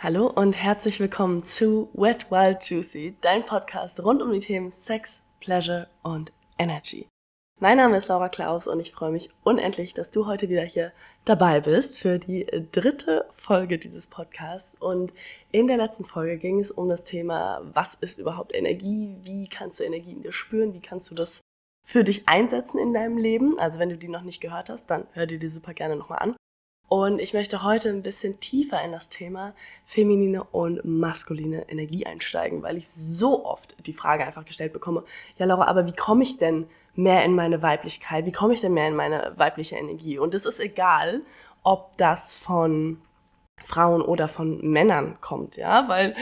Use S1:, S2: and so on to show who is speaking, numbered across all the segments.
S1: Hallo und herzlich willkommen zu Wet Wild Juicy, dein Podcast rund um die Themen Sex, Pleasure und Energy. Mein Name ist Laura Klaus und ich freue mich unendlich, dass du heute wieder hier dabei bist für die dritte Folge dieses Podcasts. Und in der letzten Folge ging es um das Thema, was ist überhaupt Energie? Wie kannst du Energie in dir spüren? Wie kannst du das für dich einsetzen in deinem Leben? Also wenn du die noch nicht gehört hast, dann hör dir die super gerne nochmal an. Und ich möchte heute ein bisschen tiefer in das Thema feminine und maskuline Energie einsteigen, weil ich so oft die Frage einfach gestellt bekomme, ja Laura, aber wie komme ich denn mehr in meine Weiblichkeit? Wie komme ich denn mehr in meine weibliche Energie? Und es ist egal, ob das von Frauen oder von Männern kommt, ja, weil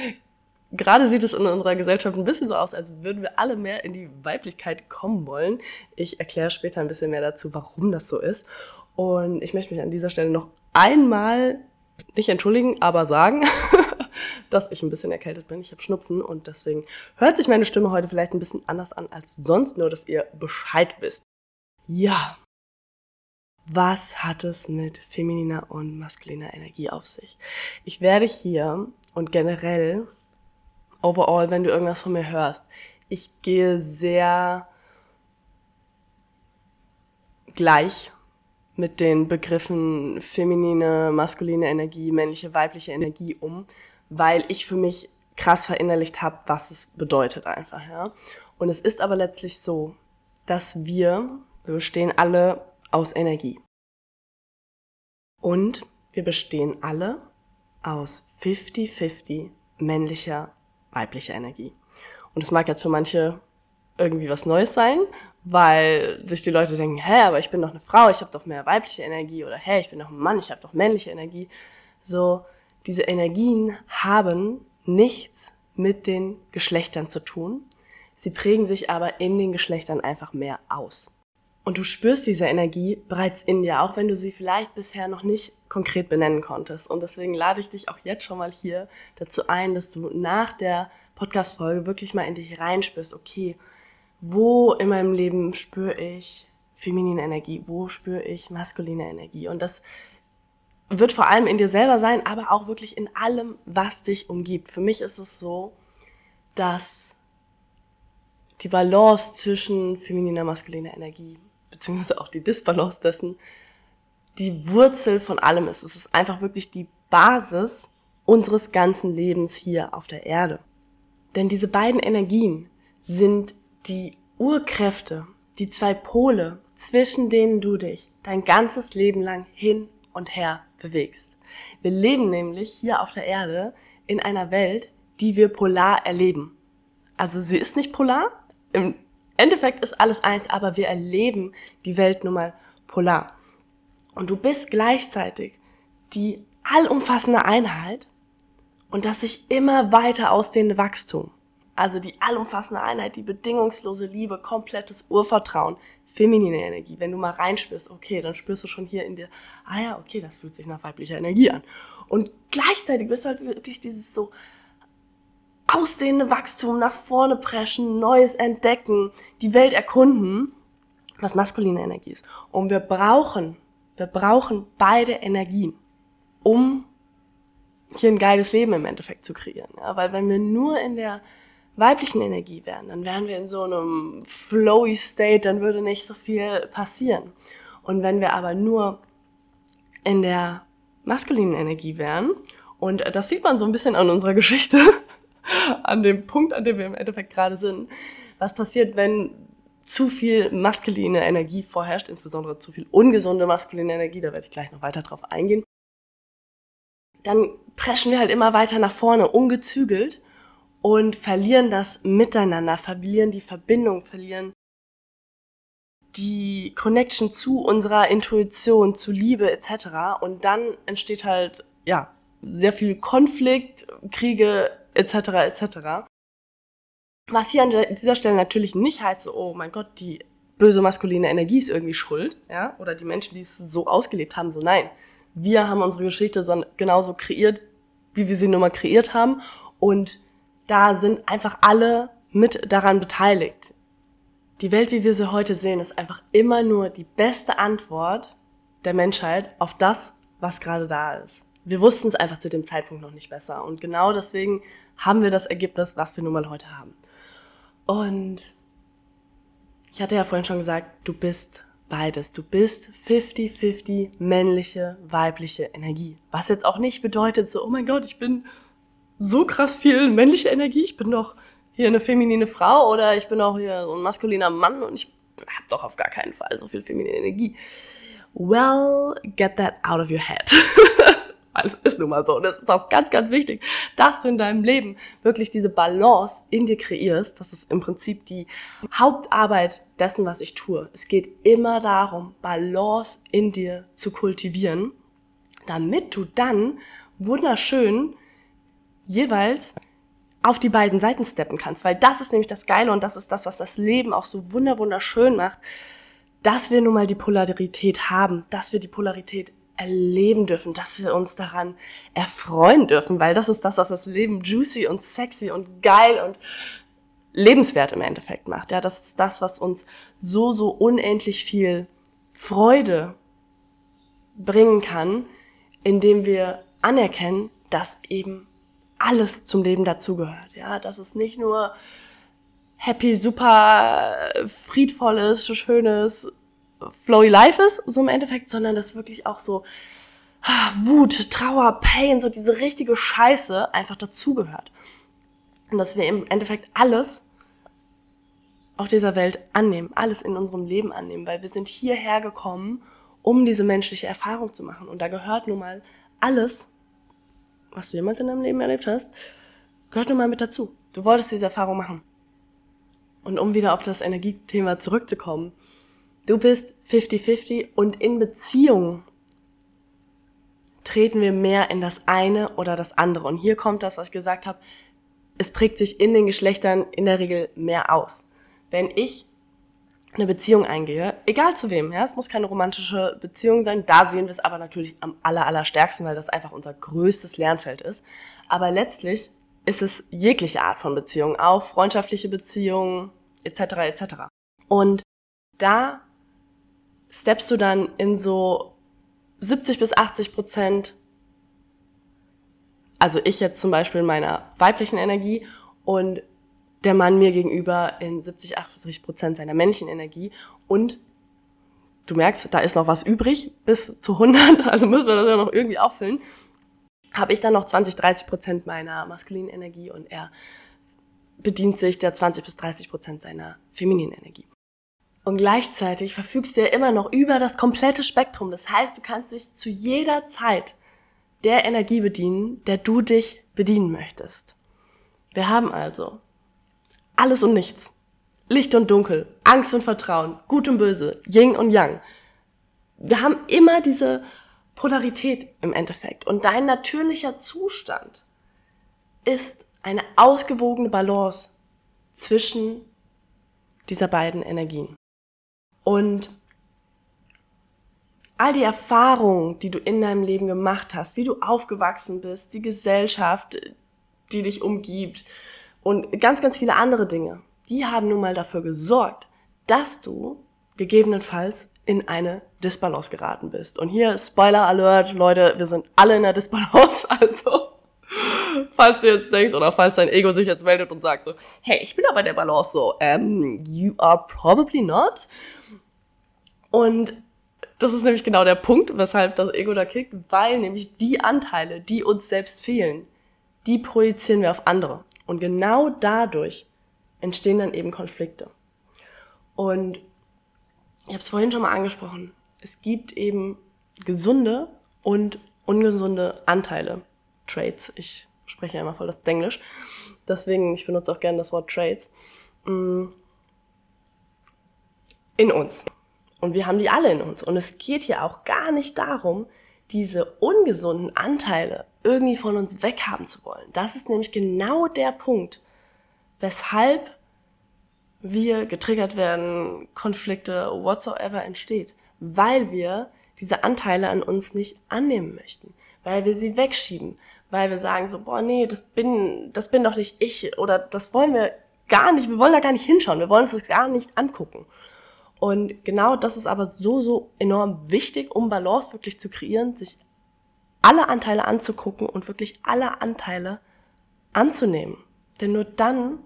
S1: gerade sieht es in unserer Gesellschaft ein bisschen so aus, als würden wir alle mehr in die Weiblichkeit kommen wollen. Ich erkläre später ein bisschen mehr dazu, warum das so ist. Und ich möchte mich an dieser Stelle noch einmal nicht entschuldigen, aber sagen, dass ich ein bisschen erkältet bin. Ich habe Schnupfen und deswegen hört sich meine Stimme heute vielleicht ein bisschen anders an als sonst, nur dass ihr Bescheid wisst. Ja. Was hat es mit femininer und maskuliner Energie auf sich? Ich werde hier und generell, overall, wenn du irgendwas von mir hörst, ich gehe sehr gleich mit den Begriffen feminine, maskuline Energie, männliche, weibliche Energie um, weil ich für mich krass verinnerlicht habe, was es bedeutet einfach, ja. Und es ist aber letztlich so, dass wir, wir bestehen alle aus Energie. Und wir bestehen alle aus 50-50 männlicher, weiblicher Energie. Und es mag jetzt für manche irgendwie was Neues sein, weil sich die Leute denken, hä, aber ich bin doch eine Frau, ich habe doch mehr weibliche Energie oder hä, ich bin doch ein Mann, ich habe doch männliche Energie. So, diese Energien haben nichts mit den Geschlechtern zu tun. Sie prägen sich aber in den Geschlechtern einfach mehr aus. Und du spürst diese Energie bereits in dir, auch wenn du sie vielleicht bisher noch nicht konkret benennen konntest. Und deswegen lade ich dich auch jetzt schon mal hier dazu ein, dass du nach der Podcast-Folge wirklich mal in dich reinspürst, okay, wo in meinem Leben spüre ich feminine Energie, wo spüre ich maskuline Energie. Und das wird vor allem in dir selber sein, aber auch wirklich in allem, was dich umgibt. Für mich ist es so, dass die Balance zwischen femininer, maskuliner Energie, beziehungsweise auch die Disbalance dessen, die Wurzel von allem ist. Es ist einfach wirklich die Basis unseres ganzen Lebens hier auf der Erde. Denn diese beiden Energien sind die Urkräfte, die zwei Pole, zwischen denen du dich dein ganzes Leben lang hin und her bewegst. Wir leben nämlich hier auf der Erde in einer Welt, die wir polar erleben. Also sie ist nicht polar, im Endeffekt ist alles eins, aber wir erleben die Welt nun mal polar. Und du bist gleichzeitig die allumfassende Einheit und das sich immer weiter ausdehnende Wachstum. Also die allumfassende Einheit, die bedingungslose Liebe, komplettes Urvertrauen, feminine Energie. Wenn du mal reinspürst, okay, dann spürst du schon hier in dir, ah ja, okay, das fühlt sich nach weiblicher Energie an. Und gleichzeitig bist du halt wirklich dieses so ausdehnende Wachstum, nach vorne preschen, Neues entdecken, die Welt erkunden, was maskuline Energie ist. Und wir brauchen, wir brauchen beide Energien, um hier ein geiles Leben im Endeffekt zu kreieren. Ja, weil wenn wir nur in der weiblichen Energie wären, dann wären wir in so einem flowy State, dann würde nicht so viel passieren. Und wenn wir aber nur in der maskulinen Energie wären, und das sieht man so ein bisschen an unserer Geschichte, an dem Punkt, an dem wir im Endeffekt gerade sind, was passiert, wenn zu viel maskuline Energie vorherrscht, insbesondere zu viel ungesunde maskuline Energie, da werde ich gleich noch weiter drauf eingehen, dann preschen wir halt immer weiter nach vorne, ungezügelt und verlieren das Miteinander, verlieren die Verbindung, verlieren die Connection zu unserer Intuition, zu Liebe etc. Und dann entsteht halt ja sehr viel Konflikt, Kriege etc. etc. Was hier an dieser Stelle natürlich nicht heißt, oh mein Gott, die böse maskuline Energie ist irgendwie schuld, ja, oder die Menschen, die es so ausgelebt haben, so nein. Wir haben unsere Geschichte genauso kreiert, wie wir sie nun mal kreiert haben und da sind einfach alle mit daran beteiligt. Die Welt, wie wir sie heute sehen, ist einfach immer nur die beste Antwort der Menschheit auf das, was gerade da ist. Wir wussten es einfach zu dem Zeitpunkt noch nicht besser. Und genau deswegen haben wir das Ergebnis, was wir nun mal heute haben. Und ich hatte ja vorhin schon gesagt, du bist beides. Du bist 50-50 männliche, weibliche Energie. Was jetzt auch nicht bedeutet, so, oh mein Gott, ich bin so krass viel männliche Energie. Ich bin doch hier eine feminine Frau oder ich bin auch hier so ein maskuliner Mann und ich habe doch auf gar keinen Fall so viel feminine Energie. Well, get that out of your head. Es ist nun mal so. Und es ist auch ganz, ganz wichtig, dass du in deinem Leben wirklich diese Balance in dir kreierst. Das ist im Prinzip die Hauptarbeit dessen, was ich tue. Es geht immer darum, Balance in dir zu kultivieren, damit du dann wunderschön jeweils auf die beiden Seiten steppen kannst. Weil das ist nämlich das Geile und das ist das, was das Leben auch so wunderschön macht dass wir nun mal die Polarität haben, dass wir die Polarität erleben dürfen, dass wir uns daran erfreuen dürfen, weil das ist das, was das Leben juicy und sexy und geil und lebenswert im Endeffekt macht. Ja, das ist das, was uns so, so unendlich viel Freude bringen kann, indem wir anerkennen, dass eben alles zum Leben dazugehört. Ja, dass es nicht nur happy, super friedvolles, schönes, flowy Life ist, so im Endeffekt, sondern dass wirklich auch so ah, Wut, Trauer, Pain, so diese richtige Scheiße einfach dazugehört. Und dass wir im Endeffekt alles auf dieser Welt annehmen, alles in unserem Leben annehmen, weil wir sind hierher gekommen, um diese menschliche Erfahrung zu machen. Und da gehört nun mal alles, was du jemals in deinem Leben erlebt hast, gehört nun mal mit dazu. Du wolltest diese Erfahrung machen. Und um wieder auf das Energiethema zurückzukommen, du bist 50-50 und in Beziehungen treten wir mehr in das eine oder das andere. Und hier kommt das, was ich gesagt habe, es prägt sich in den Geschlechtern in der Regel mehr aus. Wenn ich eine Beziehung eingehe, egal zu wem, ja, es muss keine romantische Beziehung sein, da sehen wir es aber natürlich am aller, aller stärksten, weil das einfach unser größtes Lernfeld ist. Aber letztlich ist es jegliche Art von Beziehung, auch freundschaftliche Beziehungen, etc. etc. Und da steppst du dann in so 70 bis 80 Prozent, also ich jetzt zum Beispiel in meiner weiblichen Energie und der Mann mir gegenüber in 70, 80 Prozent seiner männlichen Energie und du merkst, da ist noch was übrig bis zu 100, also müssen wir das ja noch irgendwie auffüllen, habe ich dann noch 20, 30 Prozent meiner maskulinen Energie und er bedient sich der 20 bis 30 Prozent seiner femininen Energie. Und gleichzeitig verfügst du ja immer noch über das komplette Spektrum. Das heißt, du kannst dich zu jeder Zeit der Energie bedienen, der du dich bedienen möchtest. Wir haben also alles und nichts. Licht und Dunkel, Angst und Vertrauen, Gut und Böse, Yin und Yang. Wir haben immer diese Polarität im Endeffekt. Und dein natürlicher Zustand ist eine ausgewogene Balance zwischen dieser beiden Energien. Und all die Erfahrungen, die du in deinem Leben gemacht hast, wie du aufgewachsen bist, die Gesellschaft, die dich umgibt und ganz, ganz viele andere Dinge, die haben nun mal dafür gesorgt, dass du gegebenenfalls in eine Disbalance geraten bist. Und hier Spoiler Alert, Leute, wir sind alle in der Disbalance, also falls du jetzt denkst oder falls dein Ego sich jetzt meldet und sagt so, hey, ich bin aber der Balance so, um, you are probably not. Und das ist nämlich genau der Punkt, weshalb das Ego da kickt, weil nämlich die Anteile, die uns selbst fehlen, die projizieren wir auf andere. Und genau dadurch entstehen dann eben Konflikte. Und ich habe es vorhin schon mal angesprochen, es gibt eben gesunde und ungesunde Anteile, Traits. Ich spreche ja immer voll das Englisch. Deswegen, ich benutze auch gerne das Wort Traits. Mm. In uns. Und wir haben die alle in uns. Und es geht hier auch gar nicht darum, diese ungesunden Anteile irgendwie von uns weghaben zu wollen. Das ist nämlich genau der Punkt, weshalb wir getriggert werden, Konflikte, whatsoever entsteht. Weil wir diese Anteile an uns nicht annehmen möchten. Weil wir sie wegschieben weil wir sagen so, boah, nee, das bin, das bin doch nicht ich oder das wollen wir gar nicht, wir wollen da gar nicht hinschauen, wir wollen uns das gar nicht angucken. Und genau das ist aber so, so enorm wichtig, um Balance wirklich zu kreieren, sich alle Anteile anzugucken und wirklich alle Anteile anzunehmen. Denn nur dann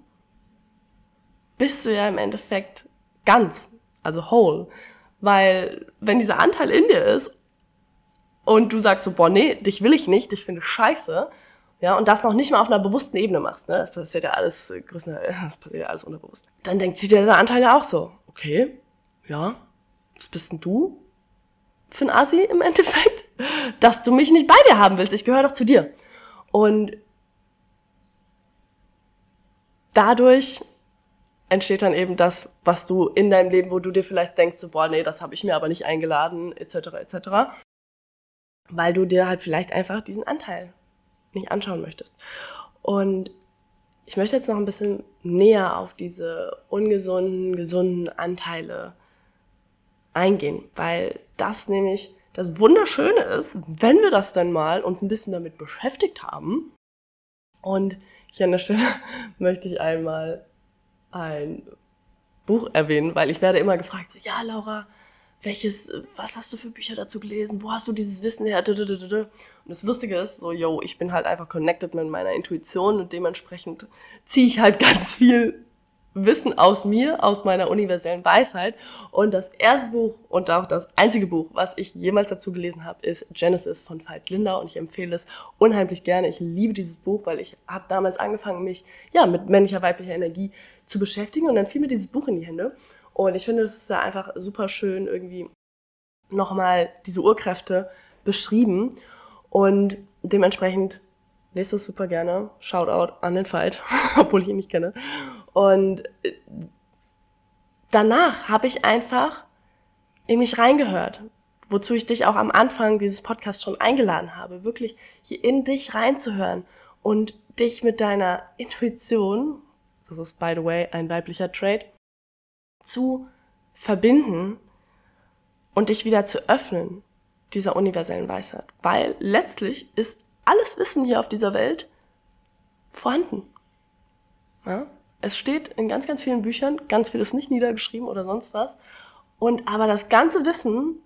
S1: bist du ja im Endeffekt ganz, also whole. Weil wenn dieser Anteil in dir ist und du sagst so, boah, nee, dich will ich nicht, ich finde scheiße, ja, und das noch nicht mal auf einer bewussten Ebene machst, ne, das passiert ja alles, äh, das passiert ja alles unterbewusst, dann denkt sich dieser Anteil ja auch so, okay, ja, was bist denn du für ein Assi im Endeffekt, dass du mich nicht bei dir haben willst, ich gehöre doch zu dir. Und dadurch entsteht dann eben das, was du in deinem Leben, wo du dir vielleicht denkst, so, boah, nee, das habe ich mir aber nicht eingeladen, etc., etc., weil du dir halt vielleicht einfach diesen Anteil nicht anschauen möchtest. Und ich möchte jetzt noch ein bisschen näher auf diese ungesunden, gesunden Anteile eingehen, weil das nämlich das Wunderschöne ist, wenn wir das dann mal uns ein bisschen damit beschäftigt haben. Und hier an der Stelle möchte ich einmal ein Buch erwähnen, weil ich werde immer gefragt, so, ja, Laura, welches, was hast du für Bücher dazu gelesen? Wo hast du dieses Wissen her? Und das Lustige ist, so, yo, ich bin halt einfach connected mit meiner Intuition und dementsprechend ziehe ich halt ganz viel Wissen aus mir, aus meiner universellen Weisheit. Und das erste Buch und auch das einzige Buch, was ich jemals dazu gelesen habe, ist Genesis von Veit Linder und ich empfehle es unheimlich gerne. Ich liebe dieses Buch, weil ich habe damals angefangen, mich ja mit männlicher, weiblicher Energie zu beschäftigen und dann fiel mir dieses Buch in die Hände. Und ich finde, es ist da einfach super schön irgendwie nochmal diese Urkräfte beschrieben und dementsprechend lest es super gerne. Shoutout an den Fight, obwohl ich ihn nicht kenne. Und äh, danach habe ich einfach in mich reingehört, wozu ich dich auch am Anfang dieses Podcasts schon eingeladen habe, wirklich hier in dich reinzuhören und dich mit deiner Intuition, das ist by the way ein weiblicher Trait, zu verbinden und dich wieder zu öffnen dieser universellen Weisheit. Weil letztlich ist alles Wissen hier auf dieser Welt vorhanden. Ja? Es steht in ganz, ganz vielen Büchern, ganz viel ist nicht niedergeschrieben oder sonst was. Und aber das ganze Wissen,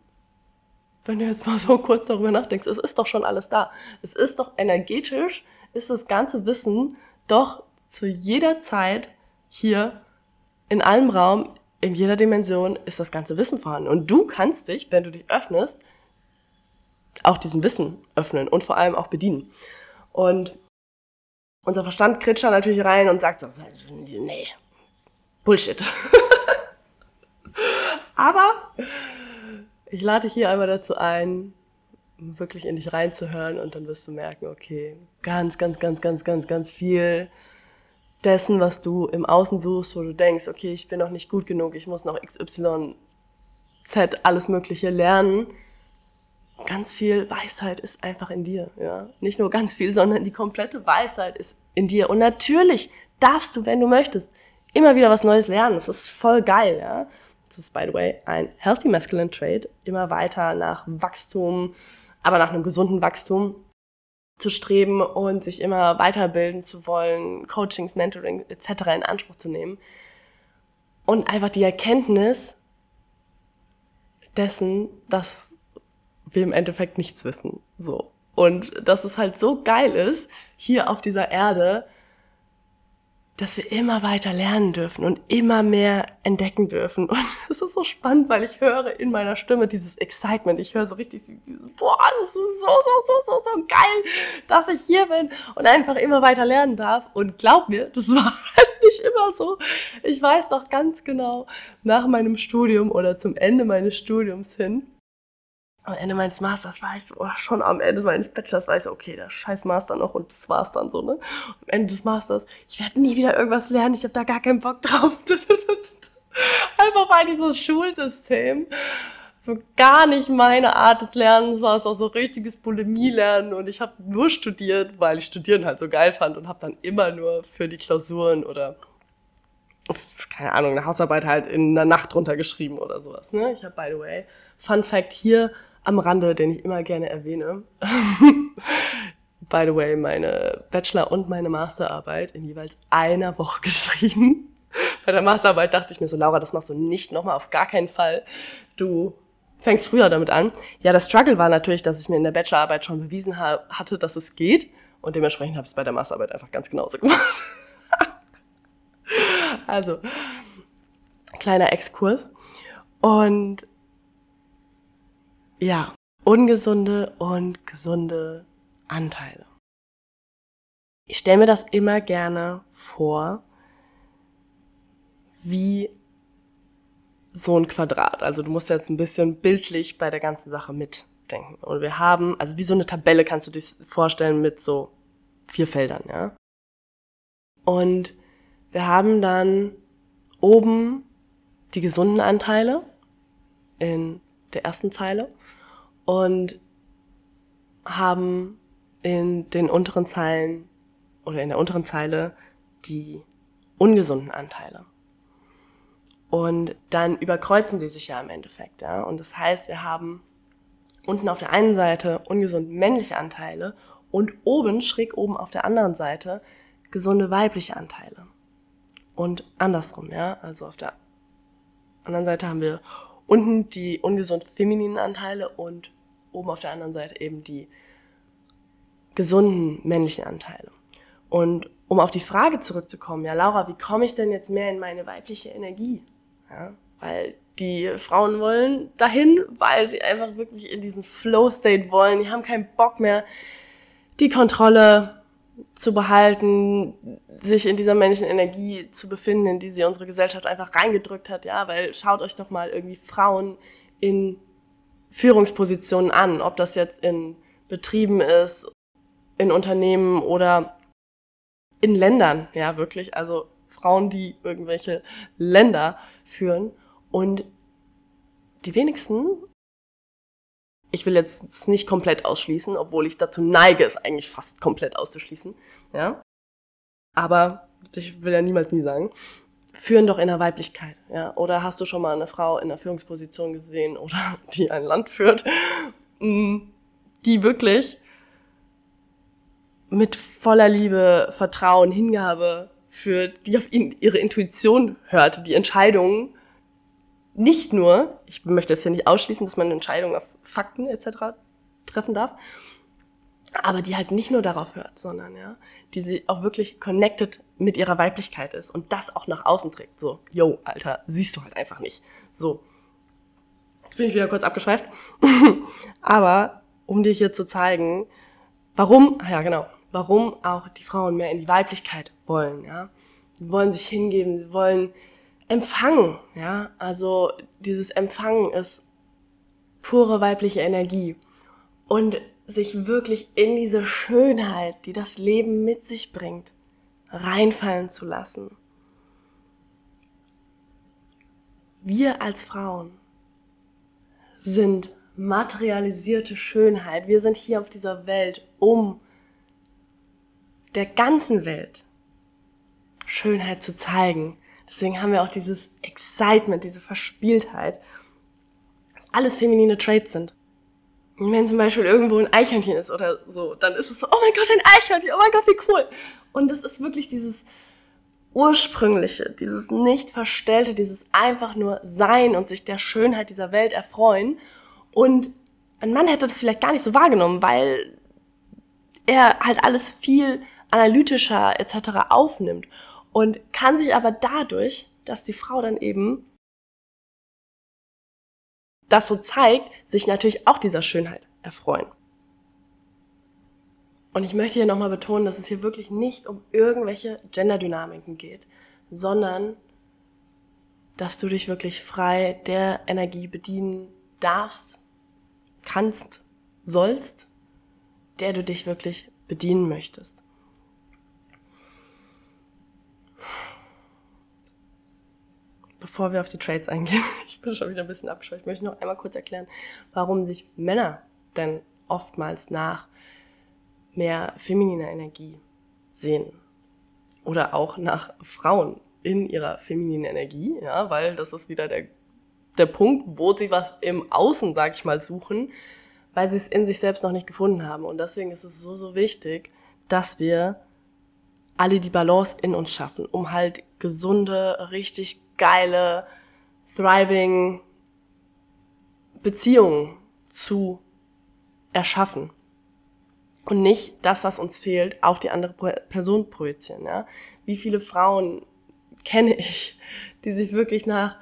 S1: wenn du jetzt mal so kurz darüber nachdenkst, es ist doch schon alles da. Es ist doch energetisch, ist das ganze Wissen doch zu jeder Zeit hier in allem Raum, in jeder Dimension ist das ganze Wissen vorhanden. Und du kannst dich, wenn du dich öffnest, auch diesem Wissen öffnen und vor allem auch bedienen. Und unser Verstand kritscht natürlich rein und sagt so, nee, Bullshit. Aber ich lade dich hier einmal dazu ein, wirklich in dich reinzuhören und dann wirst du merken, okay, ganz, ganz, ganz, ganz, ganz, ganz viel dessen, was du im Außen suchst, wo du denkst, okay, ich bin noch nicht gut genug, ich muss noch XY, Z, alles Mögliche lernen, ganz viel Weisheit ist einfach in dir, ja. Nicht nur ganz viel, sondern die komplette Weisheit ist in dir. Und natürlich darfst du, wenn du möchtest, immer wieder was Neues lernen. Das ist voll geil, ja. Das ist, by the way, ein Healthy Masculine Trait. Immer weiter nach Wachstum, aber nach einem gesunden Wachstum zu streben und sich immer weiterbilden zu wollen, Coachings, Mentoring etc. in Anspruch zu nehmen. Und einfach die Erkenntnis dessen, dass wir im Endeffekt nichts wissen. So. Und dass es halt so geil ist, hier auf dieser Erde, dass wir immer weiter lernen dürfen und immer mehr entdecken dürfen. Und es ist so spannend, weil ich höre in meiner Stimme dieses Excitement. Ich höre so richtig dieses, boah, das ist so, so, so, so, so geil, dass ich hier bin und einfach immer weiter lernen darf. Und glaub mir, das war halt nicht immer so. Ich weiß doch ganz genau, nach meinem Studium oder zum Ende meines Studiums hin, am Ende meines Masters war ich so, oder schon am Ende meines Bachelors war ich so, okay, der scheiß Master noch und das war's dann so, ne? Am Ende des Masters, ich werde nie wieder irgendwas lernen, ich habe da gar keinen Bock drauf. Einfach weil dieses Schulsystem so gar nicht meine Art des Lernens war. Es war so richtiges Bulimie-Lernen und ich habe nur studiert, weil ich Studieren halt so geil fand und habe dann immer nur für die Klausuren oder keine Ahnung, eine Hausarbeit halt in der Nacht runtergeschrieben oder sowas. Ne? Ich habe, by the way, Fun Fact hier, am Rande, den ich immer gerne erwähne. By the way, meine Bachelor- und meine Masterarbeit in jeweils einer Woche geschrieben. Bei der Masterarbeit dachte ich mir so, Laura, das machst du nicht nochmal, auf gar keinen Fall. Du fängst früher damit an. Ja, der Struggle war natürlich, dass ich mir in der Bachelorarbeit schon bewiesen ha hatte, dass es geht. Und dementsprechend habe ich es bei der Masterarbeit einfach ganz genauso gemacht. also, kleiner Exkurs. Und ja, ungesunde und gesunde Anteile. Ich stelle mir das immer gerne vor, wie so ein Quadrat. Also du musst jetzt ein bisschen bildlich bei der ganzen Sache mitdenken. Und wir haben, also wie so eine Tabelle kannst du dir vorstellen mit so vier Feldern, ja. Und wir haben dann oben die gesunden Anteile in der ersten Zeile und haben in den unteren Zeilen oder in der unteren Zeile die ungesunden Anteile. Und dann überkreuzen sie sich ja im Endeffekt, ja. Und das heißt, wir haben unten auf der einen Seite ungesunde männliche Anteile und oben, schräg oben auf der anderen Seite, gesunde weibliche Anteile. Und andersrum, ja. Also auf der anderen Seite haben wir unten die ungesund femininen Anteile und oben auf der anderen Seite eben die gesunden männlichen Anteile. Und um auf die Frage zurückzukommen, ja, Laura, wie komme ich denn jetzt mehr in meine weibliche Energie? Ja, weil die Frauen wollen dahin, weil sie einfach wirklich in diesen Flow-State wollen. Die haben keinen Bock mehr, die Kontrolle zu behalten, sich in dieser männlichen Energie zu befinden, in die sie unsere Gesellschaft einfach reingedrückt hat, ja, weil schaut euch doch mal irgendwie Frauen in Führungspositionen an, ob das jetzt in Betrieben ist, in Unternehmen oder in Ländern, ja, wirklich, also Frauen, die irgendwelche Länder führen. Und die wenigsten ich will jetzt nicht komplett ausschließen, obwohl ich dazu neige, es eigentlich fast komplett auszuschließen, ja. Aber ich will ja niemals nie sagen, führen doch in der Weiblichkeit, ja. Oder hast du schon mal eine Frau in der Führungsposition gesehen oder die ein Land führt, mm, die wirklich mit voller Liebe, Vertrauen, Hingabe führt, die auf ihre Intuition hört, die Entscheidungen nicht nur, ich möchte es ja nicht ausschließen, dass man Entscheidungen auf Fakten etc. treffen darf, aber die halt nicht nur darauf hört, sondern ja, die sie auch wirklich connected mit ihrer Weiblichkeit ist und das auch nach außen trägt. So, yo, Alter, siehst du halt einfach nicht. So. Jetzt bin ich wieder kurz abgeschweift. aber um dir hier zu zeigen, warum, ja genau, warum auch die Frauen mehr in die Weiblichkeit wollen, ja. Sie wollen sich hingeben, sie wollen empfangen, ja. Also dieses Empfangen ist pure weibliche Energie. Und sich wirklich in diese Schönheit, die das Leben mit sich bringt, reinfallen zu lassen. Wir als Frauen sind materialisierte Schönheit. Wir sind hier auf dieser Welt, um der ganzen Welt Schönheit zu zeigen. Deswegen haben wir auch dieses Excitement, diese Verspieltheit, dass alles feminine Traits sind. Wenn zum Beispiel irgendwo ein Eichhörnchen ist oder so, dann ist es so, oh mein Gott, ein Eichhörnchen, oh mein Gott, wie cool. Und das ist wirklich dieses ursprüngliche, dieses nicht verstellte, dieses einfach nur sein und sich der Schönheit dieser Welt erfreuen. Und ein Mann hätte das vielleicht gar nicht so wahrgenommen, weil er halt alles viel analytischer etc. aufnimmt und kann sich aber dadurch, dass die Frau dann eben das so zeigt, sich natürlich auch dieser Schönheit erfreuen. Und ich möchte hier nochmal betonen, dass es hier wirklich nicht um irgendwelche Genderdynamiken geht, sondern dass du dich wirklich frei der Energie bedienen darfst, kannst, sollst, der du dich wirklich bedienen möchtest. Bevor wir auf die Trades eingehen, ich bin schon wieder ein bisschen abgeschweift, ich möchte noch einmal kurz erklären, warum sich Männer denn oftmals nach mehr femininer Energie sehen. Oder auch nach Frauen in ihrer femininen Energie, ja, weil das ist wieder der, der Punkt, wo sie was im Außen, sag ich mal, suchen, weil sie es in sich selbst noch nicht gefunden haben. Und deswegen ist es so, so wichtig, dass wir alle die Balance in uns schaffen, um halt gesunde, richtig geile, thriving Beziehungen zu erschaffen und nicht das, was uns fehlt, auf die andere Person projizieren. Ja? Wie viele Frauen kenne ich, die sich wirklich nach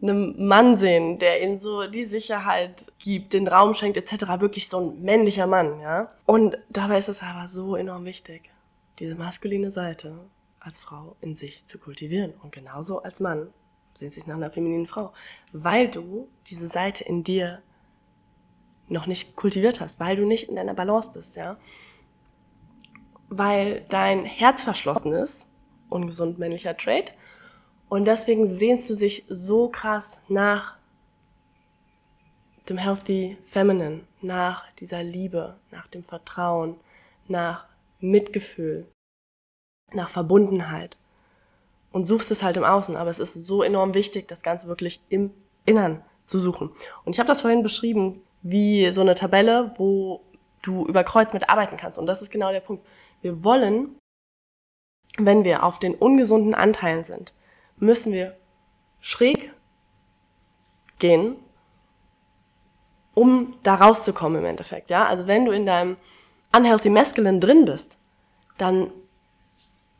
S1: einem Mann sehen, der ihnen so die Sicherheit gibt, den Raum schenkt etc. Wirklich so ein männlicher Mann, ja. Und dabei ist es aber so enorm wichtig, diese maskuline Seite als Frau in sich zu kultivieren. Und genauso als Mann sehnt sich nach einer femininen Frau, weil du diese Seite in dir noch nicht kultiviert hast, weil du nicht in deiner Balance bist, ja. Weil dein Herz verschlossen ist, ungesund männlicher Trait, und deswegen sehnst du dich so krass nach dem Healthy Feminine, nach dieser Liebe, nach dem Vertrauen, nach Mitgefühl, nach Verbundenheit und suchst es halt im Außen. Aber es ist so enorm wichtig, das Ganze wirklich im Innern zu suchen. Und ich habe das vorhin beschrieben, wie so eine Tabelle, wo du über Kreuz mit arbeiten kannst. Und das ist genau der Punkt. Wir wollen, wenn wir auf den ungesunden Anteilen sind, müssen wir schräg gehen, um da rauszukommen im Endeffekt. Ja, also wenn du in deinem unhealthy masculine drin bist, dann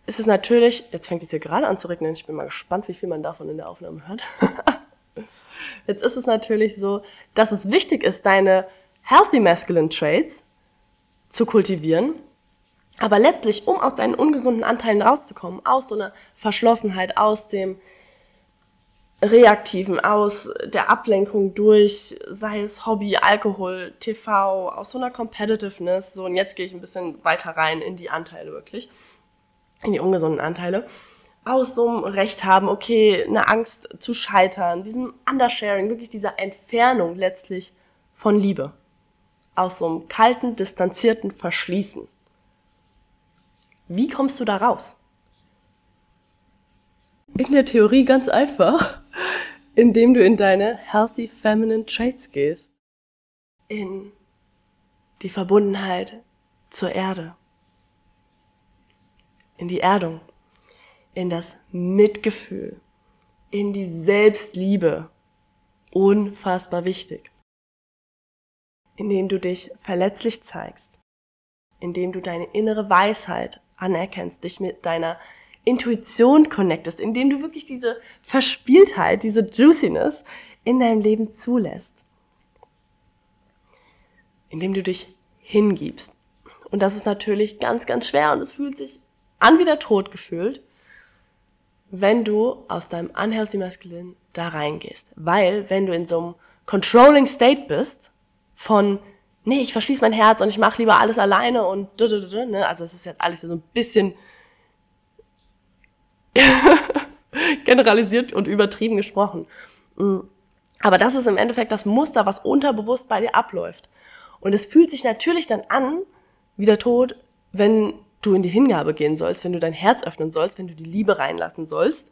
S1: ist es natürlich, jetzt fängt es hier gerade an zu regnen, ich bin mal gespannt, wie viel man davon in der Aufnahme hört. Jetzt ist es natürlich so, dass es wichtig ist, deine healthy masculine traits zu kultivieren. Aber letztlich, um aus deinen ungesunden Anteilen rauszukommen, aus so einer Verschlossenheit, aus dem Reaktiven, aus der Ablenkung durch, sei es Hobby, Alkohol, TV, aus so einer Competitiveness, so und jetzt gehe ich ein bisschen weiter rein in die Anteile wirklich, in die ungesunden Anteile aus so einem Recht haben, okay, eine Angst zu scheitern, diesem Undersharing, wirklich dieser Entfernung letztlich von Liebe. Aus so einem kalten, distanzierten Verschließen. Wie kommst du da raus? In der Theorie ganz einfach, indem du in deine healthy feminine traits gehst. In die Verbundenheit zur Erde. In die Erdung in das Mitgefühl, in die Selbstliebe. Unfassbar wichtig. Indem du dich verletzlich zeigst, indem du deine innere Weisheit anerkennst, dich mit deiner Intuition connectest, indem du wirklich diese Verspieltheit, diese Juiciness in deinem Leben zulässt. Indem du dich hingibst. Und das ist natürlich ganz, ganz schwer und es fühlt sich an wie der Tod gefühlt wenn du aus deinem unhealthy masculine da reingehst. Weil, wenn du in so einem controlling state bist, von, nee, ich verschließe mein Herz und ich mache lieber alles alleine und, ne, also es ist jetzt alles so ein bisschen generalisiert und übertrieben gesprochen. Mm. Aber das ist im Endeffekt das Muster, was unterbewusst bei dir abläuft. Und es fühlt sich natürlich dann an, wie der Tod, wenn du in die Hingabe gehen sollst, wenn du dein Herz öffnen sollst, wenn du die Liebe reinlassen sollst,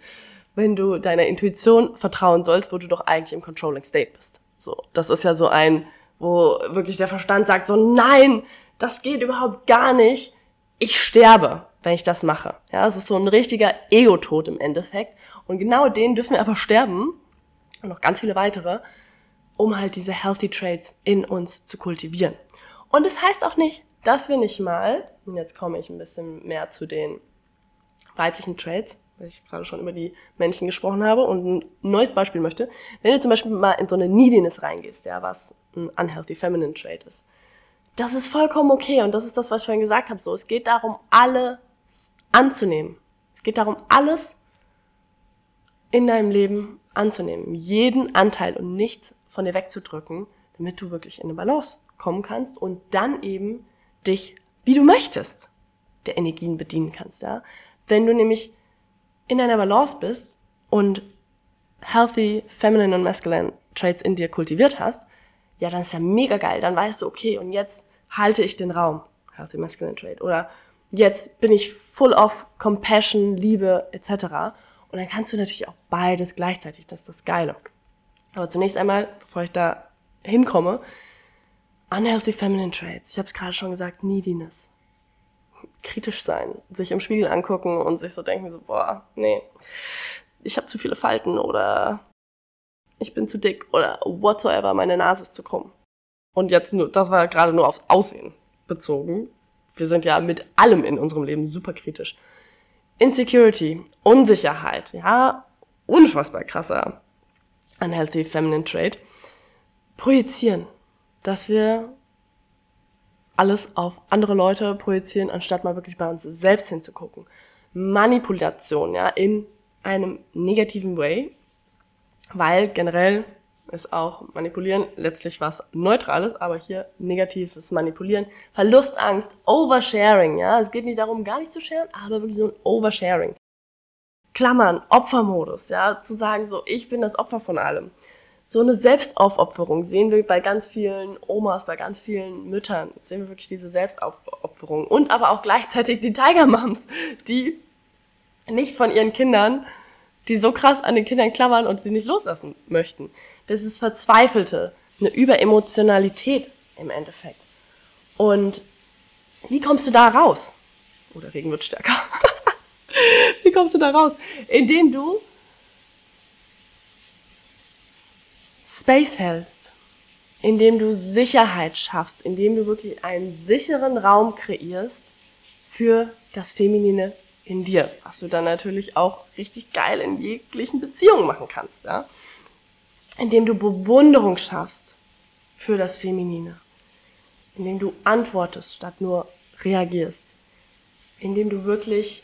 S1: wenn du deiner Intuition vertrauen sollst, wo du doch eigentlich im Controlling State bist. So, das ist ja so ein, wo wirklich der Verstand sagt so, nein, das geht überhaupt gar nicht. Ich sterbe, wenn ich das mache. Ja, es ist so ein richtiger Ego-Tod im Endeffekt. Und genau den dürfen wir aber sterben und noch ganz viele weitere, um halt diese healthy traits in uns zu kultivieren. Und es das heißt auch nicht, dass wir nicht mal, und jetzt komme ich ein bisschen mehr zu den weiblichen Traits, weil ich gerade schon über die Männchen gesprochen habe und ein neues Beispiel möchte. Wenn du zum Beispiel mal in so eine Neediness reingehst, ja, was ein unhealthy feminine Trait ist, das ist vollkommen okay und das ist das, was ich vorhin gesagt habe. So, es geht darum, alles anzunehmen. Es geht darum, alles in deinem Leben anzunehmen, jeden Anteil und nichts von dir wegzudrücken, damit du wirklich in eine Balance kommen kannst und dann eben dich, wie du möchtest, der Energien bedienen kannst, ja. Wenn du nämlich in einer Balance bist und healthy, feminine und masculine Traits in dir kultiviert hast, ja, dann ist ja mega geil. Dann weißt du, okay, und jetzt halte ich den Raum. Healthy masculine trait. Oder jetzt bin ich full of compassion, Liebe, etc. Und dann kannst du natürlich auch beides gleichzeitig. Das ist das Geile. Aber zunächst einmal, bevor ich da hinkomme, Unhealthy Feminine Traits. Ich habe es gerade schon gesagt, Neediness. Kritisch sein, sich im Spiegel angucken und sich so denken, so, boah, nee, ich habe zu viele Falten oder ich bin zu dick oder whatsoever, meine Nase ist zu krumm. Und jetzt nur, das war gerade nur aufs Aussehen bezogen. Wir sind ja mit allem in unserem Leben super kritisch. Insecurity, Unsicherheit, ja, unfassbar krasser unhealthy feminine trait. Projizieren, dass wir alles auf andere Leute projizieren, anstatt mal wirklich bei uns selbst hinzugucken. Manipulation, ja, in einem negativen Way, weil generell ist auch manipulieren letztlich was Neutrales, aber hier negatives Manipulieren, Verlustangst, Oversharing, ja, es geht nicht darum, gar nicht zu sharen, aber wirklich so ein Oversharing. Klammern, Opfermodus, ja, zu sagen so, ich bin das Opfer von allem. So eine Selbstaufopferung sehen wir bei ganz vielen Omas, bei ganz vielen Müttern, sehen wir wirklich diese Selbstaufopferung. Und aber auch gleichzeitig die Tiger Moms, die nicht von ihren Kindern, die so krass an den Kindern klammern und sie nicht loslassen möchten. Das ist Verzweifelte, eine Überemotionalität im Endeffekt. Und wie kommst du da raus? Oder Regen wird stärker. Wie kommst du da raus? Indem du Space hältst, indem du Sicherheit schaffst, indem du wirklich einen sicheren Raum kreierst für das Feminine in dir, was du dann natürlich auch richtig geil in jeglichen Beziehungen machen kannst, ja? Indem du Bewunderung schaffst für das Feminine, indem du antwortest statt nur reagierst, indem du wirklich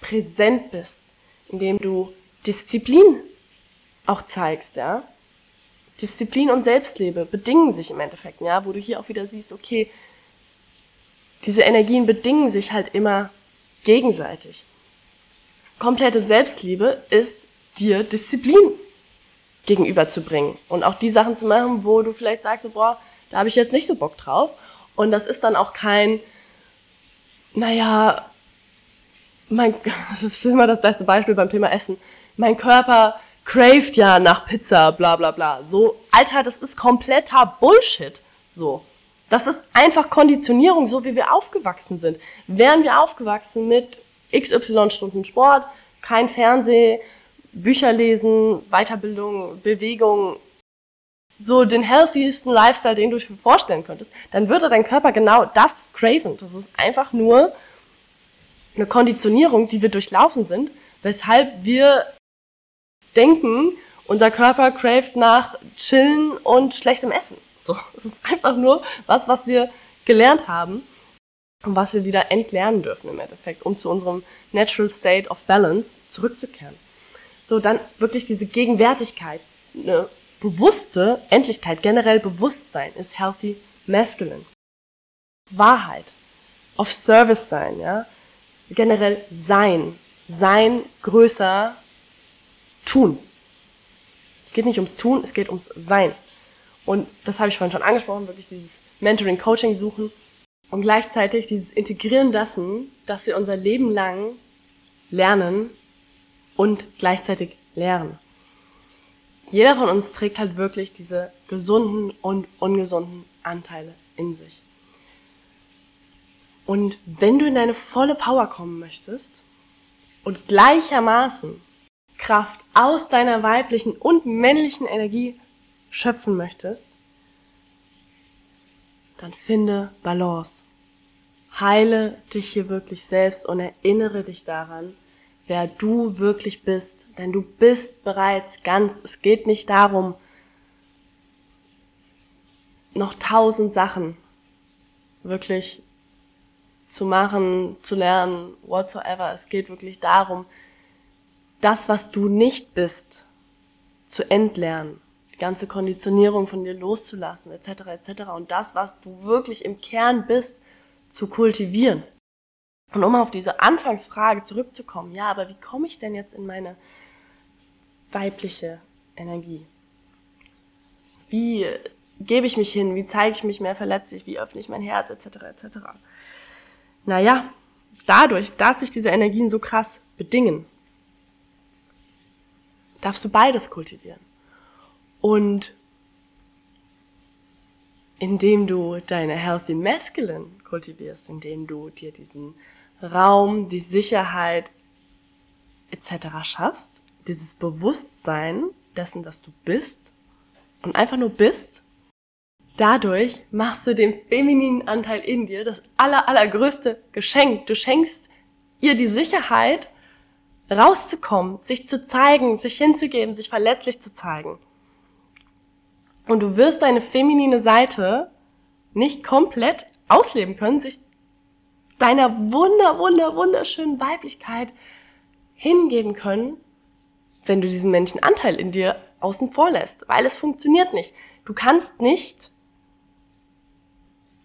S1: präsent bist, indem du Disziplin auch zeigst, ja. Disziplin und Selbstliebe bedingen sich im Endeffekt, ja, wo du hier auch wieder siehst, okay, diese Energien bedingen sich halt immer gegenseitig. Komplette Selbstliebe ist dir Disziplin gegenüberzubringen und auch die Sachen zu machen, wo du vielleicht sagst, so, boah, da habe ich jetzt nicht so Bock drauf. Und das ist dann auch kein, naja, mein, das ist immer das beste Beispiel beim Thema Essen. Mein Körper craved ja nach Pizza, bla bla bla. So, Alter, das ist kompletter Bullshit. So. Das ist einfach Konditionierung, so wie wir aufgewachsen sind. Wären wir aufgewachsen mit XY Stunden Sport, kein Fernseh, Bücher lesen, Weiterbildung, Bewegung, so den healthiesten Lifestyle, den du dir vorstellen könntest, dann würde dein Körper genau das craven. Das ist einfach nur eine Konditionierung, die wir durchlaufen sind, weshalb wir denken, unser Körper craved nach Chillen und schlechtem Essen. So, es ist einfach nur was, was wir gelernt haben und was wir wieder entlernen dürfen im Endeffekt, um zu unserem Natural State of Balance zurückzukehren. So, dann wirklich diese Gegenwärtigkeit, eine bewusste Endlichkeit, generell Bewusstsein ist healthy masculine. Wahrheit, of Service sein, ja, generell sein. Sein größer tun. Es geht nicht ums Tun, es geht ums Sein. Und das habe ich vorhin schon angesprochen, wirklich dieses Mentoring, Coaching suchen und gleichzeitig dieses Integrieren dessen, dass wir unser Leben lang lernen und gleichzeitig lernen. Jeder von uns trägt halt wirklich diese gesunden und ungesunden Anteile in sich. Und wenn du in deine volle Power kommen möchtest und gleichermaßen Kraft aus deiner weiblichen und männlichen Energie schöpfen möchtest, dann finde Balance. Heile dich hier wirklich selbst und erinnere dich daran, wer du wirklich bist. Denn du bist bereits ganz. Es geht nicht darum, noch tausend Sachen wirklich zu machen, zu lernen, whatsoever. Es geht wirklich darum, das, was du nicht bist, zu entlernen, die ganze Konditionierung von dir loszulassen, etc., etc. Und das, was du wirklich im Kern bist, zu kultivieren. Und um auf diese Anfangsfrage zurückzukommen, ja, aber wie komme ich denn jetzt in meine weibliche Energie? Wie gebe ich mich hin? Wie zeige ich mich mehr verletzlich? Wie öffne ich mein Herz, etc., etc.? Naja, dadurch, dass sich diese Energien so krass bedingen, darfst du beides kultivieren. Und indem du deine Healthy Masculine kultivierst, indem du dir diesen Raum, die Sicherheit etc. schaffst, dieses Bewusstsein dessen, dass du bist und einfach nur bist, dadurch machst du dem femininen Anteil in dir das aller, allergrößte Geschenk. Du schenkst ihr die Sicherheit, rauszukommen, sich zu zeigen, sich hinzugeben, sich verletzlich zu zeigen. Und du wirst deine feminine Seite nicht komplett ausleben können, sich deiner wunder, wunder, wunderschönen Weiblichkeit hingeben können, wenn du diesen Menschen Anteil in dir außen vor lässt, weil es funktioniert nicht. Du kannst nicht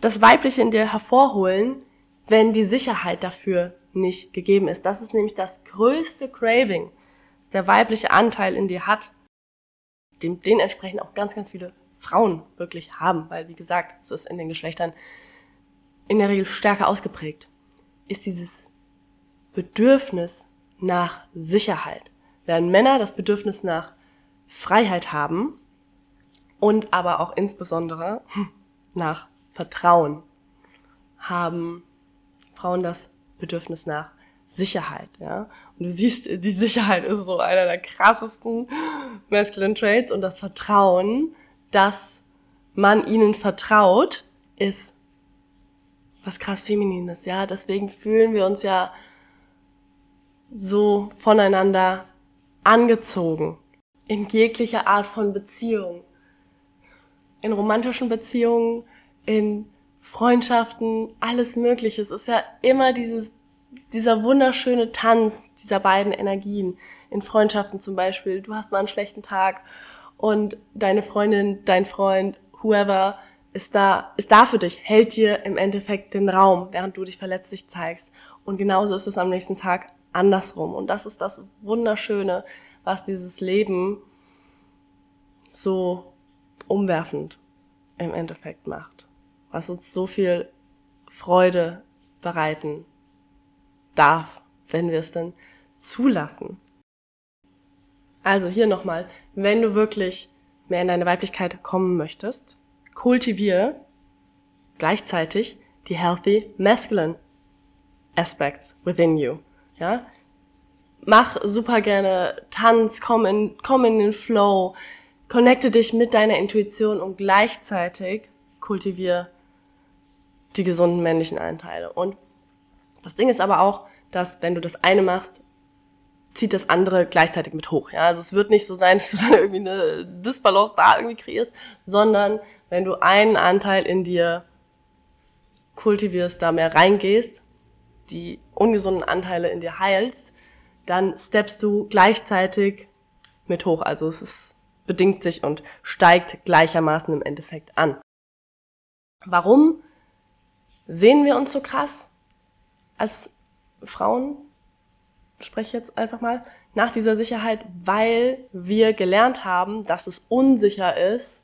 S1: das Weibliche in dir hervorholen, wenn die Sicherheit dafür nicht gegeben ist. Das ist nämlich das größte Craving, der weibliche Anteil in dir hat, den, den entsprechend auch ganz, ganz viele Frauen wirklich haben, weil wie gesagt, es ist in den Geschlechtern in der Regel stärker ausgeprägt, ist dieses Bedürfnis nach Sicherheit. Während Männer das Bedürfnis nach Freiheit haben und aber auch insbesondere nach Vertrauen haben Frauen das Bedürfnis nach Sicherheit, ja. Und du siehst, die Sicherheit ist so einer der krassesten masculine Traits und das Vertrauen, dass man ihnen vertraut, ist was krass Feminines, ja. Deswegen fühlen wir uns ja so voneinander angezogen. In jeglicher Art von Beziehung. In romantischen Beziehungen, in Freundschaften, alles Mögliche. Es ist ja immer dieses, dieser wunderschöne Tanz dieser beiden Energien. In Freundschaften zum Beispiel. Du hast mal einen schlechten Tag und deine Freundin, dein Freund, whoever ist da, ist da für dich, hält dir im Endeffekt den Raum, während du dich verletzlich zeigst. Und genauso ist es am nächsten Tag andersrum. Und das ist das Wunderschöne, was dieses Leben so umwerfend im Endeffekt macht. Was uns so viel Freude bereiten darf, wenn wir es dann zulassen. Also hier nochmal, wenn du wirklich mehr in deine Weiblichkeit kommen möchtest, kultiviere gleichzeitig die healthy masculine aspects within you. Ja? Mach super gerne Tanz, komm in, komm in den Flow, connecte dich mit deiner Intuition und gleichzeitig kultiviere die gesunden männlichen Anteile. Und das Ding ist aber auch, dass wenn du das eine machst, zieht das andere gleichzeitig mit hoch. Ja, also es wird nicht so sein, dass du dann irgendwie eine Disbalance da irgendwie kreierst, sondern wenn du einen Anteil in dir kultivierst, da mehr reingehst, die ungesunden Anteile in dir heilst, dann steppst du gleichzeitig mit hoch. Also es ist, bedingt sich und steigt gleichermaßen im Endeffekt an. Warum sehen wir uns so krass als Frauen? spreche jetzt einfach mal, nach dieser Sicherheit, weil wir gelernt haben, dass es unsicher ist,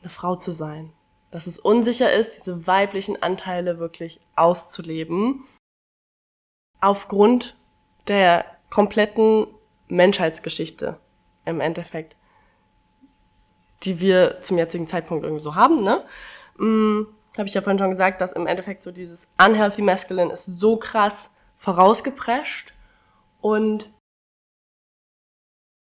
S1: eine Frau zu sein. Dass es unsicher ist, diese weiblichen Anteile wirklich auszuleben. Aufgrund der kompletten Menschheitsgeschichte im Endeffekt, die wir zum jetzigen Zeitpunkt irgendwie so haben, ne? Habe ich ja vorhin schon gesagt, dass im Endeffekt so dieses unhealthy masculine ist so krass vorausgeprescht. Und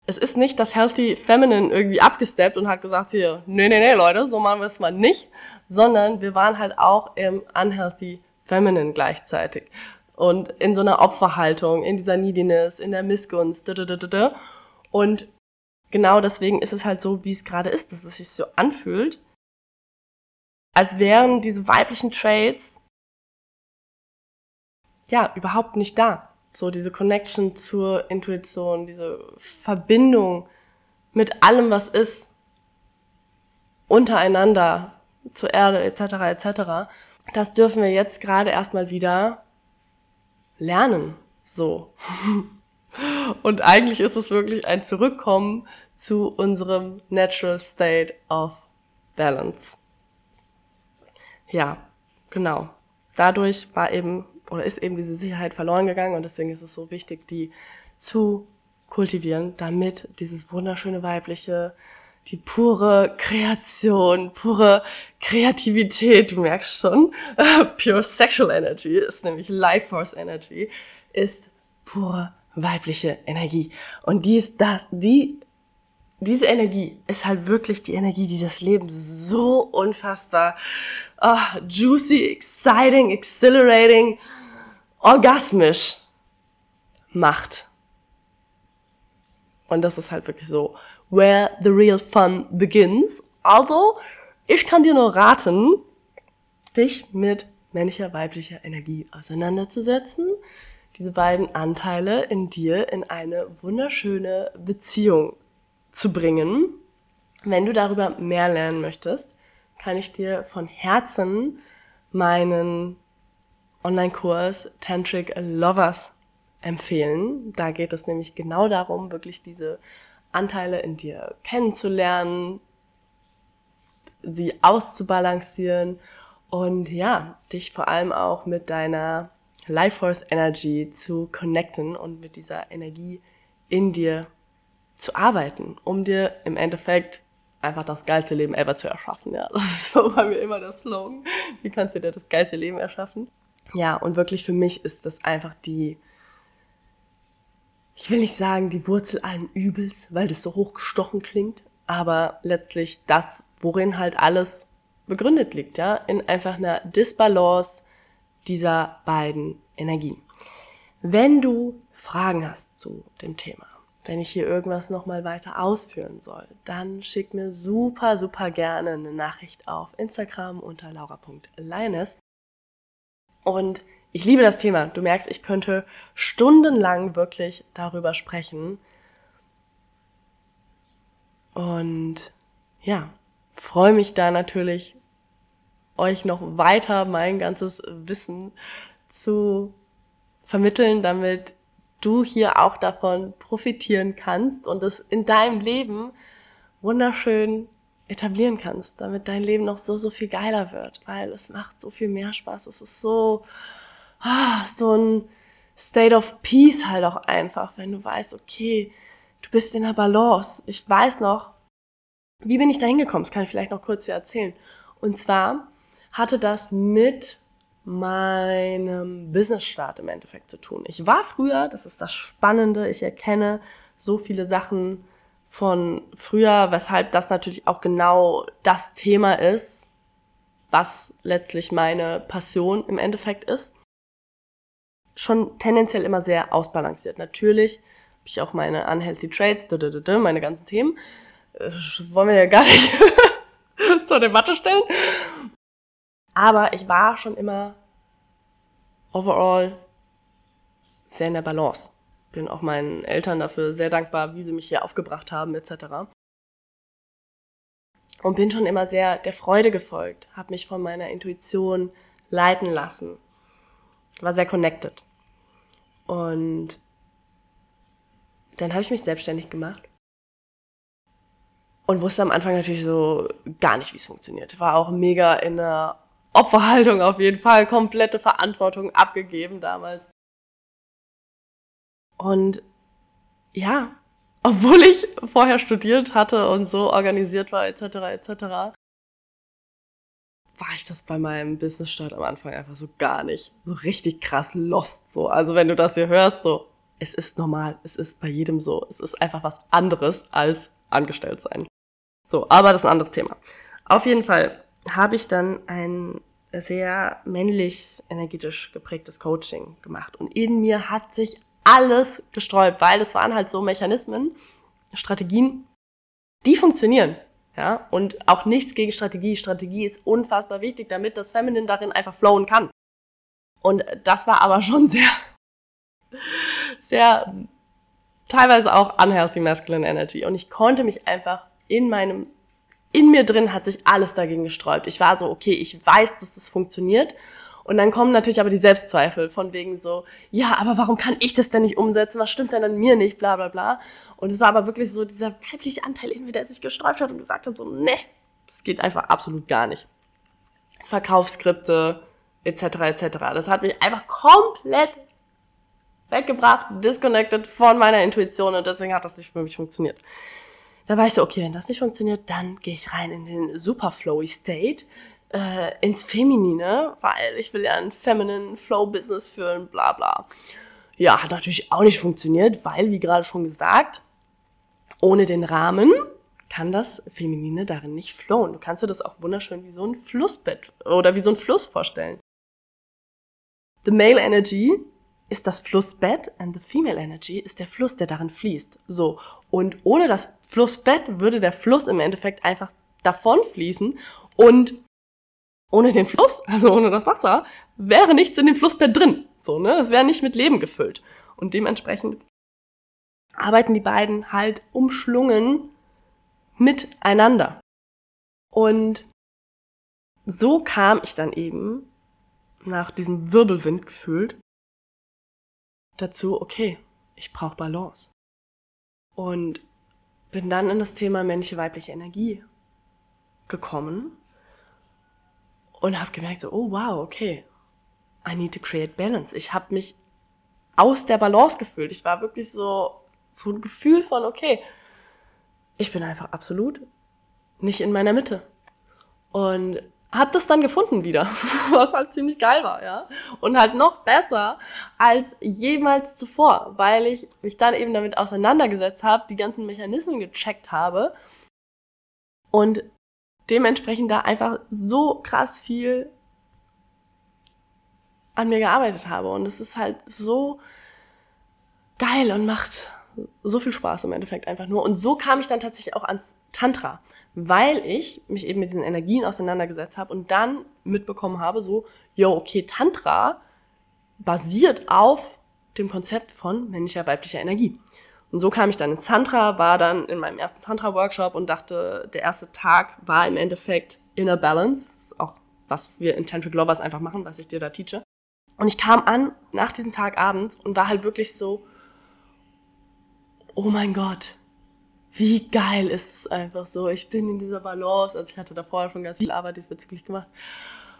S1: es ist nicht das Healthy Feminine irgendwie abgesteppt und hat gesagt hier, nee, nee, nee, Leute, so machen wir es mal nicht, sondern wir waren halt auch im Unhealthy Feminine gleichzeitig. Und in so einer Opferhaltung, in dieser Neediness, in der Missgunst, und genau deswegen ist es halt so, wie es gerade ist, dass es sich so anfühlt, als wären diese weiblichen Traits ja überhaupt nicht da. So diese Connection zur Intuition, diese Verbindung mit allem, was ist, untereinander, zur Erde etc. etc. Das dürfen wir jetzt gerade erstmal wieder lernen. So. Und eigentlich ist es wirklich ein Zurückkommen zu unserem Natural State of Balance. Ja, genau. Dadurch war eben oder ist eben diese Sicherheit verloren gegangen und deswegen ist es so wichtig, die zu kultivieren, damit dieses wunderschöne weibliche, die pure Kreation, pure Kreativität, du merkst schon, pure sexual energy ist nämlich Life Force Energy, ist pure weibliche Energie. Und die ist das, die diese Energie ist halt wirklich die Energie, die das Leben so unfassbar oh, juicy, exciting, exhilarating, orgasmisch macht. Und das ist halt wirklich so, where the real fun begins. Also, ich kann dir nur raten, dich mit männlicher, weiblicher Energie auseinanderzusetzen, diese beiden Anteile in dir in eine wunderschöne Beziehung zu bringen. Wenn du darüber mehr lernen möchtest, kann ich dir von Herzen meinen Online-Kurs Tantric Lovers empfehlen. Da geht es nämlich genau darum, wirklich diese Anteile in dir kennenzulernen, sie auszubalancieren und ja, dich vor allem auch mit deiner Life Force Energy zu connecten und mit dieser Energie in dir zu arbeiten, um dir im Endeffekt einfach das geilste Leben ever zu erschaffen. Ja, das ist so bei mir immer der Slogan. Wie kannst du dir das geilste Leben erschaffen? Ja, und wirklich für mich ist das einfach die, ich will nicht sagen die Wurzel allen Übels, weil das so hochgestochen klingt, aber letztlich das, worin halt alles begründet liegt, ja, in einfach einer Disbalance dieser beiden Energien. Wenn du Fragen hast zu dem Thema, wenn ich hier irgendwas nochmal weiter ausführen soll, dann schick mir super, super gerne eine Nachricht auf Instagram unter laura.leines. Und ich liebe das Thema. Du merkst, ich könnte stundenlang wirklich darüber sprechen. Und ja, freue mich da natürlich, euch noch weiter mein ganzes Wissen zu vermitteln, damit du hier auch davon profitieren kannst und es in deinem Leben wunderschön etablieren kannst, damit dein Leben noch so, so viel geiler wird, weil es macht so viel mehr Spaß. Es ist so, ah, so ein State of Peace halt auch einfach, wenn du weißt, okay, du bist in der Balance. Ich weiß noch, wie bin ich da hingekommen? Das kann ich vielleicht noch kurz hier erzählen. Und zwar hatte das mit meinem Business-Start im Endeffekt zu tun. Ich war früher, das ist das Spannende, ich erkenne so viele Sachen von früher, weshalb das natürlich auch genau das Thema ist, was letztlich meine Passion im Endeffekt ist. Schon tendenziell immer sehr ausbalanciert. Natürlich habe ich auch meine unhealthy traits, meine ganzen Themen. Äh, wollen wir ja gar nicht zur Debatte stellen. Aber ich war schon immer overall sehr in der Balance. Bin auch meinen Eltern dafür sehr dankbar, wie sie mich hier aufgebracht haben, etc. Und bin schon immer sehr der Freude gefolgt, habe mich von meiner Intuition leiten lassen. War sehr connected. Und dann habe ich mich selbstständig gemacht und wusste am Anfang natürlich so gar nicht, wie es funktioniert. War auch mega in einer Opferhaltung auf jeden Fall, komplette Verantwortung abgegeben damals. Und ja, obwohl ich vorher studiert hatte und so organisiert war, etc., etc., war ich das bei meinem Business-Start am Anfang einfach so gar nicht. So richtig krass lost, so. Also wenn du das hier hörst, so, es ist normal, es ist bei jedem so. Es ist einfach was anderes als angestellt sein. So, aber das ist ein anderes Thema. Auf jeden Fall habe ich dann ein sehr männlich energetisch geprägtes Coaching gemacht. Und in mir hat sich alles gesträubt, weil es waren halt so Mechanismen, Strategien, die funktionieren. Ja, und auch nichts gegen Strategie. Strategie ist unfassbar wichtig, damit das Feminine darin einfach flowen kann. Und das war aber schon sehr, sehr, teilweise auch unhealthy masculine energy. Und ich konnte mich einfach in meinem in mir drin hat sich alles dagegen gesträubt. Ich war so, okay, ich weiß, dass das funktioniert. Und dann kommen natürlich aber die Selbstzweifel von wegen so, ja, aber warum kann ich das denn nicht umsetzen? Was stimmt denn an mir nicht? Bla bla bla. Und es war aber wirklich so dieser weibliche Anteil in mir, der sich gesträubt hat und gesagt hat so, ne, das geht einfach absolut gar nicht. Verkaufsskripte etc. etc. Das hat mich einfach komplett weggebracht, disconnected von meiner Intuition und deswegen hat das nicht für mich funktioniert. Da ich so, okay, wenn das nicht funktioniert, dann gehe ich rein in den Superflowy State, äh, ins Feminine, weil ich will ja ein Feminine Flow Business führen, bla bla. Ja, hat natürlich auch nicht funktioniert, weil, wie gerade schon gesagt, ohne den Rahmen kann das Feminine darin nicht flowen. Du kannst dir das auch wunderschön wie so ein Flussbett oder wie so ein Fluss vorstellen. The male energy ist das Flussbett and the female energy ist der Fluss, der darin fließt. So. Und ohne das Flussbett würde der Fluss im Endeffekt einfach davon fließen und ohne den Fluss, also ohne das Wasser, wäre nichts in dem Flussbett drin. So, ne? Das wäre nicht mit Leben gefüllt. Und dementsprechend arbeiten die beiden halt umschlungen miteinander. Und so kam ich dann eben nach diesem Wirbelwind gefühlt dazu, okay, ich brauche Balance. Und bin dann in das Thema männliche, weibliche Energie gekommen und habe gemerkt, so, oh wow, okay, I need to create balance. Ich habe mich aus der Balance gefühlt. Ich war wirklich so, so ein Gefühl von, okay, ich bin einfach absolut nicht in meiner Mitte. Und habe das dann gefunden wieder, was halt ziemlich geil war, ja. Und halt noch besser als jemals zuvor, weil ich mich dann eben damit auseinandergesetzt habe, die ganzen Mechanismen gecheckt habe und dementsprechend da einfach so krass viel an mir gearbeitet habe. Und es ist halt so geil und macht so viel Spaß im Endeffekt einfach nur. Und so kam ich dann tatsächlich auch ans Tantra, weil ich mich eben mit diesen Energien auseinandergesetzt habe und dann mitbekommen habe, so, yo, okay, Tantra basiert auf dem Konzept von männlicher, weiblicher Energie. Und so kam ich dann ins Tantra, war dann in meinem ersten Tantra-Workshop und dachte, der erste Tag war im Endeffekt Inner Balance. Auch was wir in Tantric Lovers einfach machen, was ich dir da teache. Und ich kam an nach diesem Tag abends und war halt wirklich so, oh mein Gott, wie geil ist es einfach so. Ich bin in dieser Balance. Also ich hatte da vorher schon ganz viel Arbeit diesbezüglich gemacht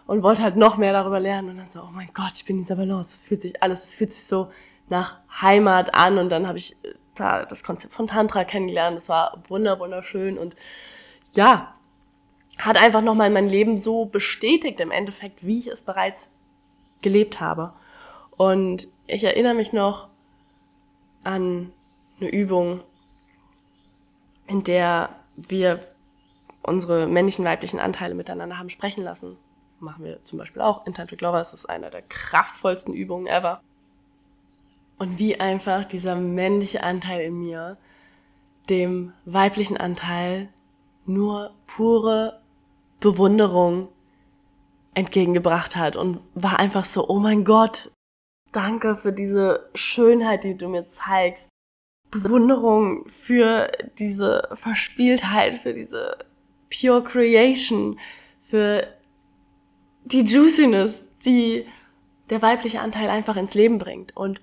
S1: und wollte halt noch mehr darüber lernen und dann so, oh mein Gott, ich bin in dieser Balance. Es fühlt sich alles, es fühlt sich so nach Heimat an und dann habe ich äh, da das Konzept von Tantra kennengelernt. Das war wunder wunderschön und ja, hat einfach nochmal mein Leben so bestätigt im Endeffekt, wie ich es bereits gelebt habe. Und ich erinnere mich noch an eine Übung, in der wir unsere männlichen, weiblichen Anteile miteinander haben sprechen lassen. Machen wir zum Beispiel auch in Tantric Lover. Das ist eine der kraftvollsten Übungen ever. Und wie einfach dieser männliche Anteil in mir dem weiblichen Anteil nur pure Bewunderung entgegengebracht hat und war einfach so, oh mein Gott, danke für diese Schönheit, die du mir zeigst. Bewunderung für diese Verspieltheit, für diese Pure Creation, für die Juiciness, die der weibliche Anteil einfach ins Leben bringt. Und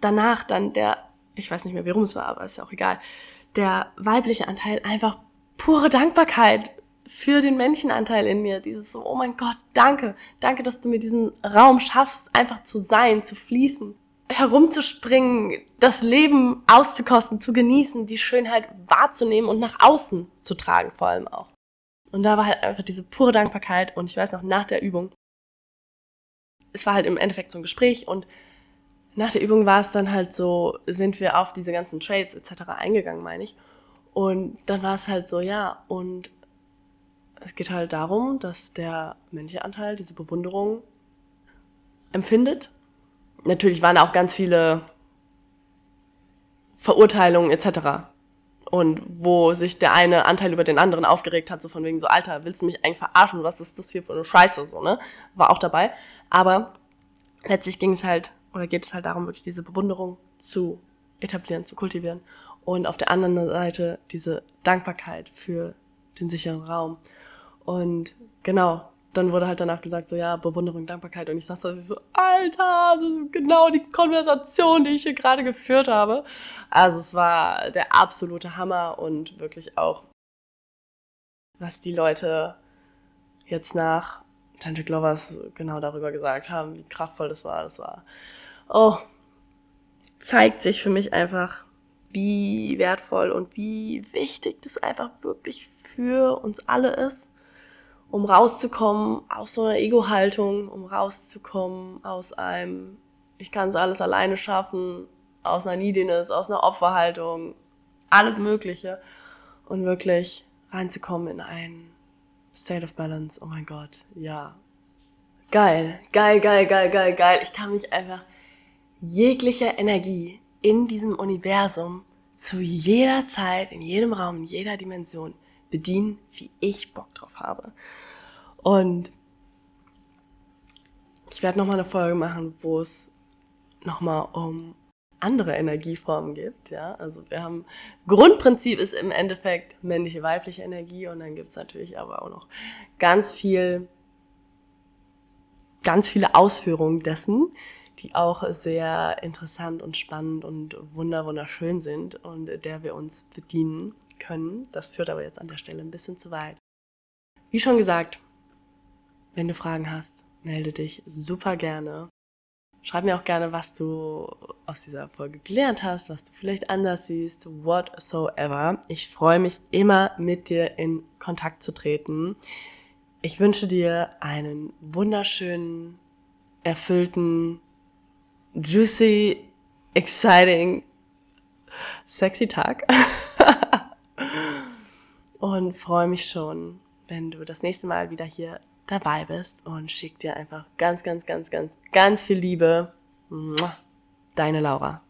S1: danach dann der, ich weiß nicht mehr, wie rum es war, aber ist ja auch egal, der weibliche Anteil einfach pure Dankbarkeit für den Menschenanteil in mir. Dieses so, oh mein Gott, danke, danke, dass du mir diesen Raum schaffst, einfach zu sein, zu fließen herumzuspringen, das Leben auszukosten, zu genießen, die Schönheit wahrzunehmen und nach außen zu tragen vor allem auch. Und da war halt einfach diese pure Dankbarkeit und ich weiß noch, nach der Übung, es war halt im Endeffekt so ein Gespräch und nach der Übung war es dann halt so, sind wir auf diese ganzen Trades etc. eingegangen, meine ich. Und dann war es halt so, ja, und es geht halt darum, dass der männliche Anteil diese Bewunderung empfindet natürlich waren auch ganz viele Verurteilungen etc. Und wo sich der eine Anteil über den anderen aufgeregt hat, so von wegen so, Alter, willst du mich eigentlich verarschen? Was ist das hier für eine Scheiße? So, ne? War auch dabei. Aber letztlich ging es halt, oder geht es halt darum, wirklich diese Bewunderung zu etablieren, zu kultivieren. Und auf der anderen Seite diese Dankbarkeit für den sicheren Raum. Und genau, dann wurde halt danach gesagt, so ja, Bewunderung, Dankbarkeit. Und ich sagte also so, Alter, das ist genau die Konversation, die ich hier gerade geführt habe. Also es war der absolute Hammer und wirklich auch, was die Leute jetzt nach Tantric Lovers genau darüber gesagt haben, wie kraftvoll das war. Das war, oh, zeigt sich für mich einfach, wie wertvoll und wie wichtig das einfach wirklich für uns alle ist um rauszukommen aus so einer Ego-Haltung, um rauszukommen aus einem, ich kann es alles alleine schaffen, aus einer Neediness, aus einer Opferhaltung, alles Mögliche und wirklich reinzukommen in ein State of Balance. Oh mein Gott, ja. Geil, geil, geil, geil, geil, geil. Ich kann mich einfach jeglicher Energie in diesem Universum zu jeder Zeit, in jedem Raum, in jeder Dimension bedienen, wie ich Bock drauf habe. Und ich werde nochmal eine Folge machen, wo es nochmal um andere Energieformen gibt. Ja, also wir haben Grundprinzip ist im Endeffekt männliche, weibliche Energie und dann gibt's natürlich aber auch noch ganz viel, ganz viele Ausführungen dessen, die auch sehr interessant und spannend und wunder wunderschön sind und der wir uns bedienen können. Das führt aber jetzt an der Stelle ein bisschen zu weit. Wie schon gesagt, wenn du Fragen hast, melde dich super gerne. Schreib mir auch gerne, was du aus dieser Folge gelernt hast, was du vielleicht anders siehst, whatsoever. Ich freue mich immer, mit dir in Kontakt zu treten. Ich wünsche dir einen wunderschönen, erfüllten, juicy, exciting, sexy Tag. Und freue mich schon, wenn du das nächste Mal wieder hier dabei bist und schick dir einfach ganz, ganz, ganz, ganz, ganz viel Liebe. Deine Laura.